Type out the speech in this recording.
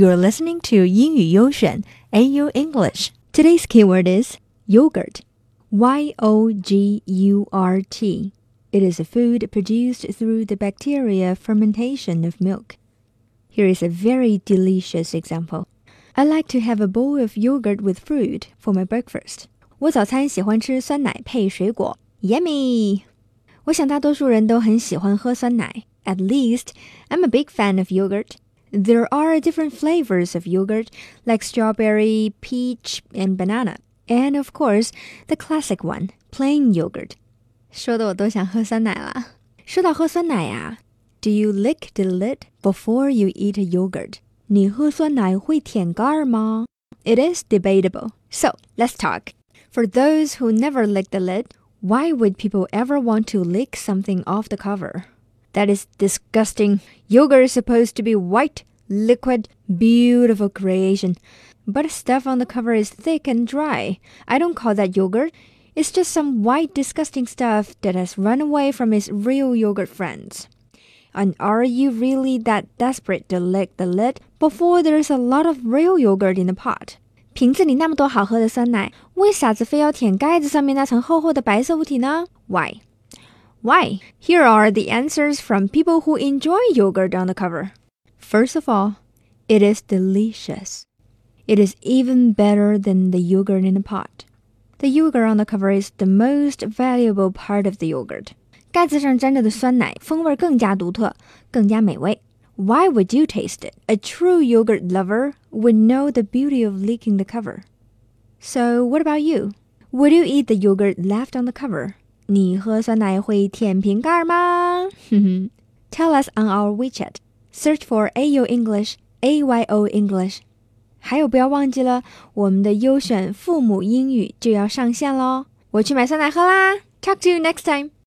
You're listening to 英语优选 AU English. Today's keyword is yogurt. Y O G U R T. It is a food produced through the bacteria fermentation of milk. Here is a very delicious example. I like to have a bowl of yogurt with fruit for my breakfast. 我早餐喜欢吃酸奶配水果，Yummy！我想大多数人都很喜欢喝酸奶。At least, I'm a big fan of yogurt. There are different flavors of yogurt, like strawberry, peach, and banana. And of course, the classic one, plain yogurt. 说的我都想喝酸奶了。说到喝酸奶呀、Do you lick the lid before you eat a yogurt? 你喝酸奶会舔盖儿吗？It is debatable. So let's talk. For those who never lick the lid, why would people ever want to lick something off the cover? That is disgusting. Yogurt is supposed to be white, liquid, beautiful creation. But the stuff on the cover is thick and dry. I don't call that yogurt. It's just some white, disgusting stuff that has run away from its real yogurt friends. And are you really that desperate to lick the lid before there's a lot of real yogurt in the pot? 瓶子里那么多好喝的酸奶，为啥子非要舔盖子上面那层厚厚的白色物体呢？Why? Why? Here are the answers from people who enjoy yogurt on the cover. First of all, it is delicious. It is even better than the yogurt in the pot. The yogurt on the cover is the most valuable part of the yogurt. 盖子上沾着的酸奶风味更加独特，更加美味。why would you taste it? A true yogurt lover would know the beauty of licking the cover. So, what about you? Would you eat the yogurt left on the cover? 你喝酸奶会舔瓶盖吗哼哼？Tell us on our WeChat. Search for AU English, AYO English. 还有，不要忘记了，我们的优选父母英语就要上线喽！我去买酸奶喝啦！Talk to you next time.